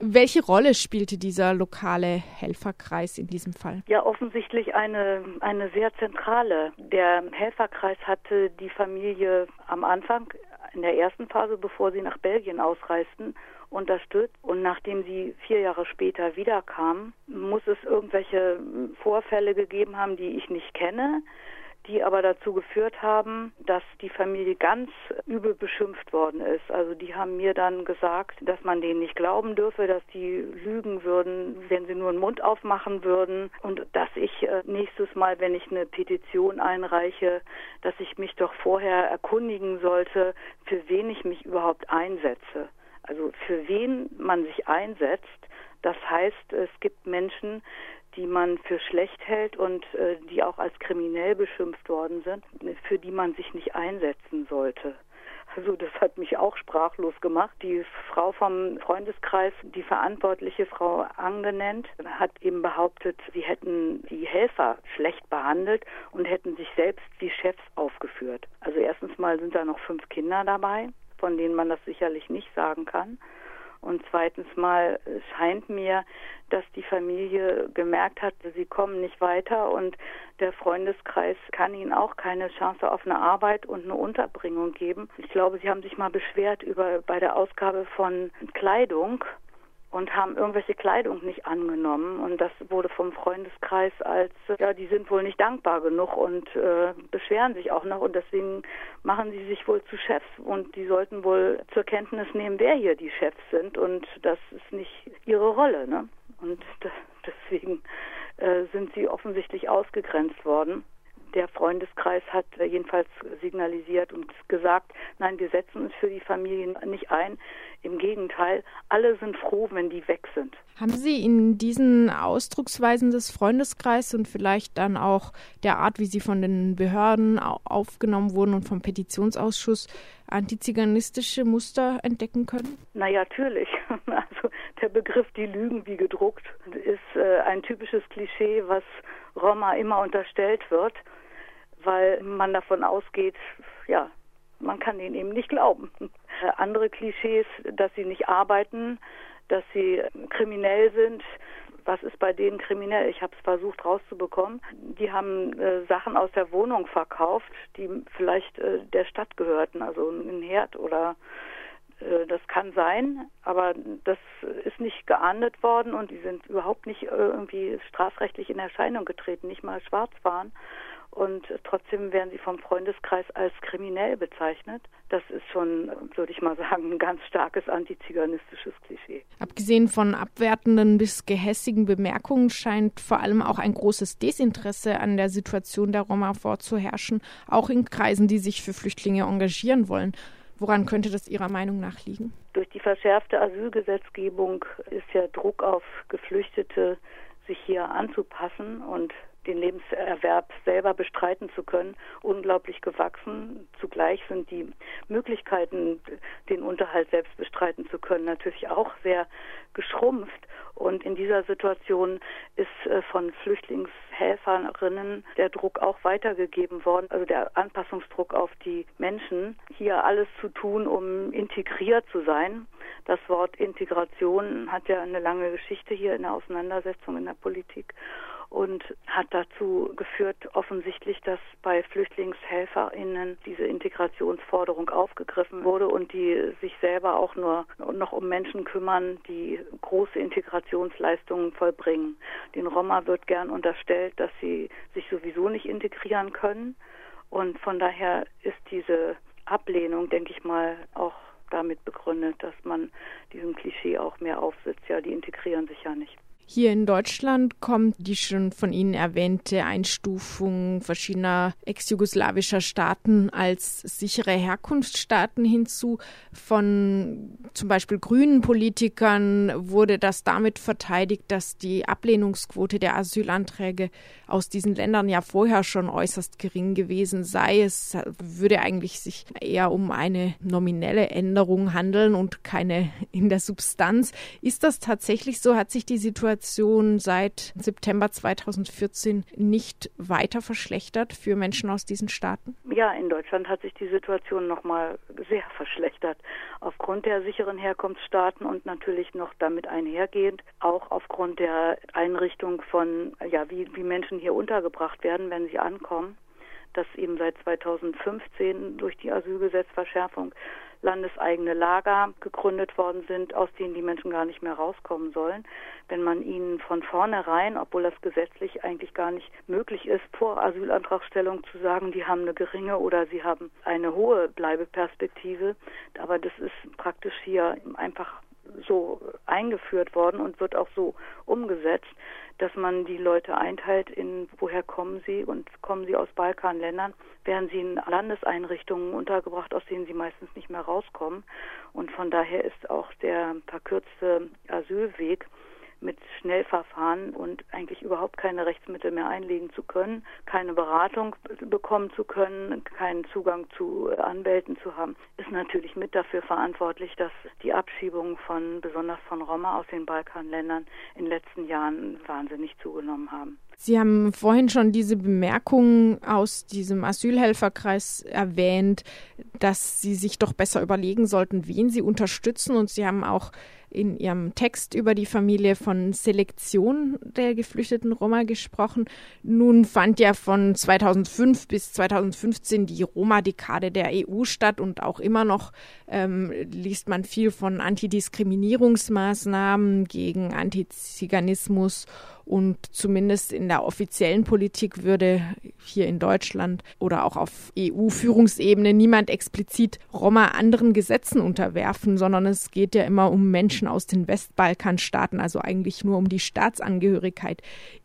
Welche Rolle spielte dieser lokale Helferkreis in diesem Fall? Ja, offensichtlich eine, eine sehr zentrale. Der Helferkreis hatte die Familie am Anfang, in der ersten Phase, bevor sie nach Belgien ausreisten, unterstützt. Und nachdem sie vier Jahre später wiederkamen, muss es irgendwelche Vorfälle gegeben haben, die ich nicht kenne die aber dazu geführt haben, dass die Familie ganz übel beschimpft worden ist. Also die haben mir dann gesagt, dass man denen nicht glauben dürfe, dass die lügen würden, wenn sie nur den Mund aufmachen würden und dass ich äh, nächstes Mal, wenn ich eine Petition einreiche, dass ich mich doch vorher erkundigen sollte, für wen ich mich überhaupt einsetze. Also für wen man sich einsetzt. Das heißt, es gibt Menschen, die man für schlecht hält und äh, die auch als kriminell beschimpft worden sind, für die man sich nicht einsetzen sollte. Also das hat mich auch sprachlos gemacht. Die Frau vom Freundeskreis, die verantwortliche Frau angenannt, hat eben behauptet, sie hätten die Helfer schlecht behandelt und hätten sich selbst wie Chefs aufgeführt. Also erstens mal sind da noch fünf Kinder dabei, von denen man das sicherlich nicht sagen kann. Und zweitens mal scheint mir, dass die Familie gemerkt hat, sie kommen nicht weiter und der Freundeskreis kann ihnen auch keine Chance auf eine Arbeit und eine Unterbringung geben. Ich glaube, sie haben sich mal beschwert über bei der Ausgabe von Kleidung und haben irgendwelche Kleidung nicht angenommen. Und das wurde vom Freundeskreis als ja die sind wohl nicht dankbar genug und äh, beschweren sich auch noch. Und deswegen machen sie sich wohl zu Chefs. Und die sollten wohl zur Kenntnis nehmen wer hier die Chefs sind. Und das ist nicht ihre Rolle ne? Und deswegen äh, sind sie offensichtlich ausgegrenzt worden der Freundeskreis hat jedenfalls signalisiert und gesagt, nein, wir setzen uns für die Familien nicht ein. Im Gegenteil, alle sind froh, wenn die weg sind. Haben Sie in diesen Ausdrucksweisen des Freundeskreises und vielleicht dann auch der Art, wie sie von den Behörden aufgenommen wurden und vom Petitionsausschuss antiziganistische Muster entdecken können? Na ja, natürlich. Also der Begriff die Lügen wie gedruckt ist äh, ein typisches Klischee, was Roma immer unterstellt wird weil man davon ausgeht, ja, man kann ihnen eben nicht glauben. Andere Klischees, dass sie nicht arbeiten, dass sie kriminell sind. Was ist bei denen kriminell? Ich habe es versucht rauszubekommen. Die haben äh, Sachen aus der Wohnung verkauft, die vielleicht äh, der Stadt gehörten, also ein Herd oder äh, das kann sein, aber das ist nicht geahndet worden und die sind überhaupt nicht äh, irgendwie strafrechtlich in Erscheinung getreten, nicht mal schwarz waren und trotzdem werden sie vom Freundeskreis als kriminell bezeichnet. Das ist schon, würde ich mal sagen, ein ganz starkes antiziganistisches Klischee. Abgesehen von abwertenden bis gehässigen Bemerkungen scheint vor allem auch ein großes Desinteresse an der Situation der Roma vorzuherrschen, auch in Kreisen, die sich für Flüchtlinge engagieren wollen. Woran könnte das Ihrer Meinung nach liegen? Durch die verschärfte Asylgesetzgebung ist ja Druck auf Geflüchtete, sich hier anzupassen und den Lebenserwerb selber bestreiten zu können, unglaublich gewachsen. Zugleich sind die Möglichkeiten, den Unterhalt selbst bestreiten zu können, natürlich auch sehr geschrumpft. Und in dieser Situation ist äh, von Flüchtlingshelferinnen der Druck auch weitergegeben worden, also der Anpassungsdruck auf die Menschen, hier alles zu tun, um integriert zu sein. Das Wort Integration hat ja eine lange Geschichte hier in der Auseinandersetzung in der Politik und hat dazu geführt, offensichtlich, dass bei FlüchtlingshelferInnen diese Integrationsforderung aufgegriffen wurde und die sich selber auch nur noch um Menschen kümmern, die große Integrationsleistungen vollbringen. Den Roma wird gern unterstellt, dass sie sich sowieso nicht integrieren können und von daher ist diese Ablehnung, denke ich mal, auch damit begründet, dass man diesem Klischee auch mehr aufsitzt. Ja, die integrieren sich ja nicht. Hier in Deutschland kommt die schon von Ihnen erwähnte Einstufung verschiedener ex-jugoslawischer Staaten als sichere Herkunftsstaaten hinzu. Von zum Beispiel grünen Politikern wurde das damit verteidigt, dass die Ablehnungsquote der Asylanträge aus diesen Ländern ja vorher schon äußerst gering gewesen sei. Es würde eigentlich sich eher um eine nominelle Änderung handeln und keine in der Substanz. Ist das tatsächlich so? Hat sich die Situation Situation seit September 2014 nicht weiter verschlechtert für Menschen aus diesen Staaten? Ja, in Deutschland hat sich die Situation noch mal sehr verschlechtert aufgrund der sicheren Herkunftsstaaten und natürlich noch damit einhergehend auch aufgrund der Einrichtung von ja, wie wie Menschen hier untergebracht werden, wenn sie ankommen dass eben seit 2015 durch die Asylgesetzverschärfung landeseigene Lager gegründet worden sind, aus denen die Menschen gar nicht mehr rauskommen sollen. Wenn man ihnen von vornherein, obwohl das gesetzlich eigentlich gar nicht möglich ist, vor Asylantragstellung zu sagen, die haben eine geringe oder sie haben eine hohe Bleibeperspektive, aber das ist praktisch hier einfach so eingeführt worden und wird auch so umgesetzt, dass man die Leute einteilt in woher kommen sie und kommen sie aus Balkanländern, werden sie in Landeseinrichtungen untergebracht, aus denen sie meistens nicht mehr rauskommen. Und von daher ist auch der verkürzte Asylweg mit Schnellverfahren und eigentlich überhaupt keine Rechtsmittel mehr einlegen zu können, keine Beratung bekommen zu können, keinen Zugang zu Anwälten zu haben, ist natürlich mit dafür verantwortlich, dass die Abschiebungen von besonders von Roma aus den Balkanländern in den letzten Jahren wahnsinnig zugenommen haben. Sie haben vorhin schon diese Bemerkung aus diesem Asylhelferkreis erwähnt, dass Sie sich doch besser überlegen sollten, wen Sie unterstützen. Und Sie haben auch in ihrem Text über die Familie von Selektion der geflüchteten Roma gesprochen. Nun fand ja von 2005 bis 2015 die Roma-Dekade der EU statt und auch immer noch ähm, liest man viel von Antidiskriminierungsmaßnahmen gegen Antiziganismus und zumindest in der offiziellen Politik würde hier in Deutschland oder auch auf EU-Führungsebene niemand explizit Roma anderen Gesetzen unterwerfen, sondern es geht ja immer um Menschen aus den Westbalkanstaaten, also eigentlich nur um die Staatsangehörigkeit.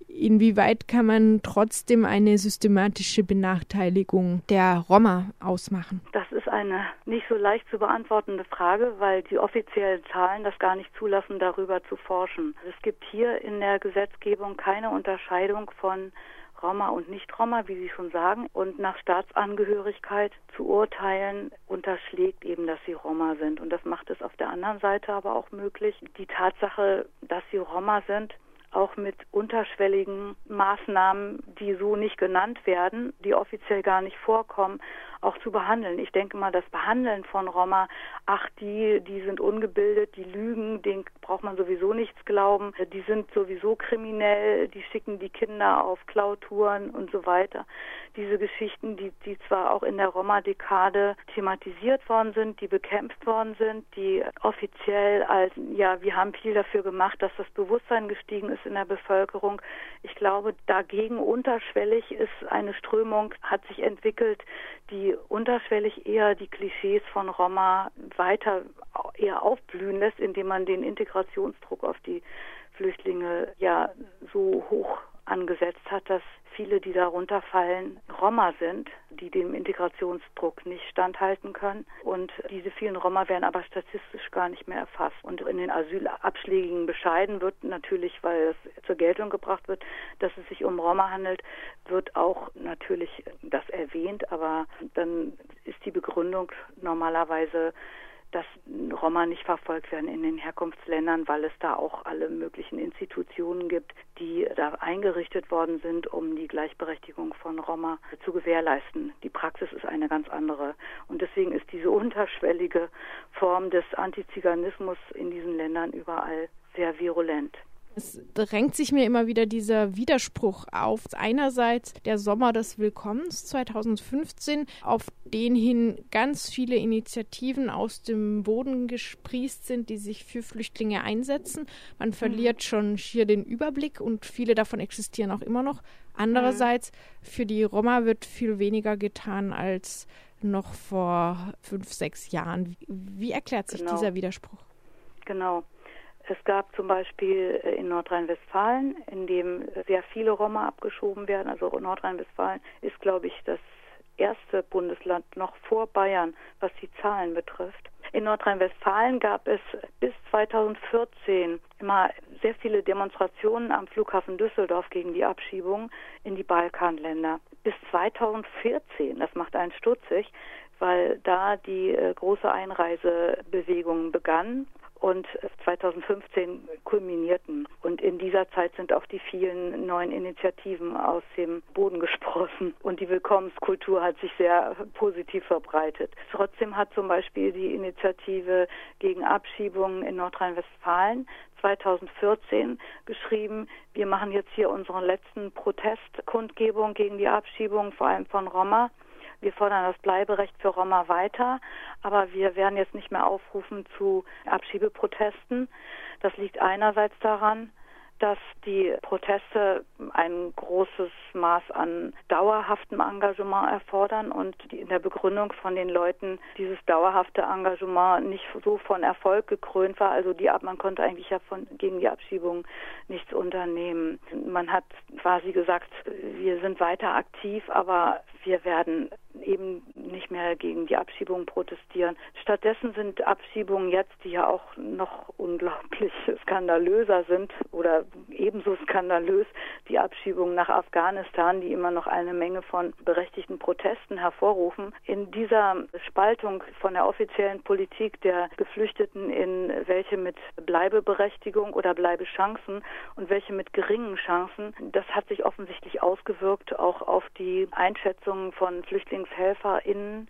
Inwieweit kann man trotzdem eine systematische Benachteiligung der Roma ausmachen? Das eine nicht so leicht zu beantwortende Frage, weil die offiziellen Zahlen das gar nicht zulassen, darüber zu forschen. Es gibt hier in der Gesetzgebung keine Unterscheidung von Roma und Nicht-Roma, wie Sie schon sagen, und nach Staatsangehörigkeit zu urteilen, unterschlägt eben, dass sie Roma sind. Und das macht es auf der anderen Seite aber auch möglich, die Tatsache, dass sie Roma sind, auch mit unterschwelligen Maßnahmen, die so nicht genannt werden, die offiziell gar nicht vorkommen, auch zu behandeln. Ich denke mal, das Behandeln von Roma, ach, die, die sind ungebildet, die lügen, denen braucht man sowieso nichts glauben, die sind sowieso kriminell, die schicken die Kinder auf Klautouren und so weiter. Diese Geschichten, die, die zwar auch in der Roma-Dekade thematisiert worden sind, die bekämpft worden sind, die offiziell als, ja, wir haben viel dafür gemacht, dass das Bewusstsein gestiegen ist in der Bevölkerung. Ich glaube, dagegen unterschwellig ist eine Strömung, hat sich entwickelt, die unterschwellig eher die Klischees von Roma weiter eher aufblühen lässt, indem man den Integrationsdruck auf die Flüchtlinge ja so hoch angesetzt hat, dass viele, die darunter fallen, Roma sind, die dem Integrationsdruck nicht standhalten können. Und diese vielen Roma werden aber statistisch gar nicht mehr erfasst. Und in den asylabschlägigen Bescheiden wird natürlich, weil es zur Geltung gebracht wird, dass es sich um Roma handelt, wird auch natürlich das erwähnt, aber dann ist die Begründung normalerweise dass Roma nicht verfolgt werden in den Herkunftsländern, weil es da auch alle möglichen Institutionen gibt, die da eingerichtet worden sind, um die Gleichberechtigung von Roma zu gewährleisten. Die Praxis ist eine ganz andere. Und deswegen ist diese unterschwellige Form des Antiziganismus in diesen Ländern überall sehr virulent. Es drängt sich mir immer wieder dieser Widerspruch auf. Einerseits der Sommer des Willkommens 2015, auf den hin ganz viele Initiativen aus dem Boden gesprießt sind, die sich für Flüchtlinge einsetzen. Man mhm. verliert schon schier den Überblick und viele davon existieren auch immer noch. Andererseits, mhm. für die Roma wird viel weniger getan als noch vor fünf, sechs Jahren. Wie erklärt sich genau. dieser Widerspruch? Genau. Es gab zum Beispiel äh, in Nordrhein-Westfalen, in dem sehr viele Roma abgeschoben werden. Also Nordrhein-Westfalen ist, glaube ich, das erste Bundesland noch vor Bayern, was die Zahlen betrifft. In Nordrhein-Westfalen gab es bis 2014 immer sehr viele Demonstrationen am Flughafen Düsseldorf gegen die Abschiebung in die Balkanländer. Bis 2014, das macht einen stutzig, weil da die äh, große Einreisebewegung begann und 2015 kulminierten. Und in dieser Zeit sind auch die vielen neuen Initiativen aus dem Boden gesprossen und die Willkommenskultur hat sich sehr positiv verbreitet. Trotzdem hat zum Beispiel die Initiative gegen Abschiebungen in Nordrhein-Westfalen 2014 geschrieben, wir machen jetzt hier unseren letzten Protestkundgebung gegen die Abschiebung, vor allem von Roma. Wir fordern das Bleiberecht für Roma weiter, aber wir werden jetzt nicht mehr aufrufen zu Abschiebeprotesten. Das liegt einerseits daran, dass die Proteste ein großes Maß an dauerhaftem Engagement erfordern und in der Begründung von den Leuten dieses dauerhafte Engagement nicht so von Erfolg gekrönt war. Also die, man konnte eigentlich ja von, gegen die Abschiebung nichts unternehmen. Man hat quasi gesagt, wir sind weiter aktiv, aber wir werden eben gegen die Abschiebung protestieren. Stattdessen sind Abschiebungen jetzt, die ja auch noch unglaublich skandalöser sind oder ebenso skandalös, die Abschiebungen nach Afghanistan, die immer noch eine Menge von berechtigten Protesten hervorrufen. In dieser Spaltung von der offiziellen Politik der Geflüchteten in welche mit Bleibeberechtigung oder Bleibechancen und welche mit geringen Chancen, das hat sich offensichtlich ausgewirkt auch auf die Einschätzung von FlüchtlingshelferInnen,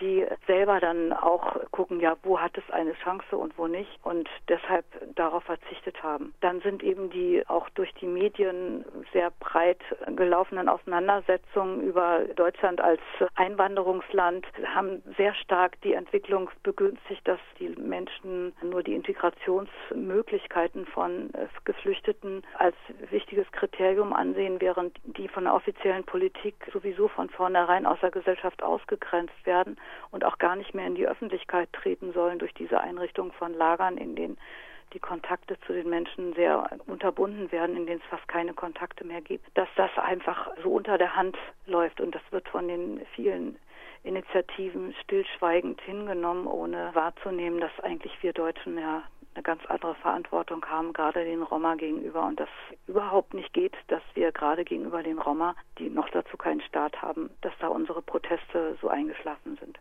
die selber dann auch gucken, ja, wo hat es eine Chance und wo nicht und deshalb darauf verzichtet haben. Dann sind eben die auch durch die Medien sehr breit gelaufenen Auseinandersetzungen über Deutschland als Einwanderungsland haben sehr stark die Entwicklung begünstigt, dass die Menschen nur die Integrationsmöglichkeiten von Geflüchteten als wichtiges Kriterium ansehen, während die von der offiziellen Politik sowieso von vornherein aus der Gesellschaft ausgegrenzt werden und auch gar nicht mehr in die Öffentlichkeit treten sollen durch diese Einrichtung von Lagern, in denen die Kontakte zu den Menschen sehr unterbunden werden, in denen es fast keine Kontakte mehr gibt, dass das einfach so unter der Hand läuft und das wird von den vielen Initiativen stillschweigend hingenommen, ohne wahrzunehmen, dass eigentlich wir Deutschen ja eine ganz andere Verantwortung haben, gerade den Roma gegenüber und das überhaupt nicht geht, dass wir gerade gegenüber den Roma, die noch dazu keinen Staat haben, dass da unsere Proteste so eingeschlafen sind.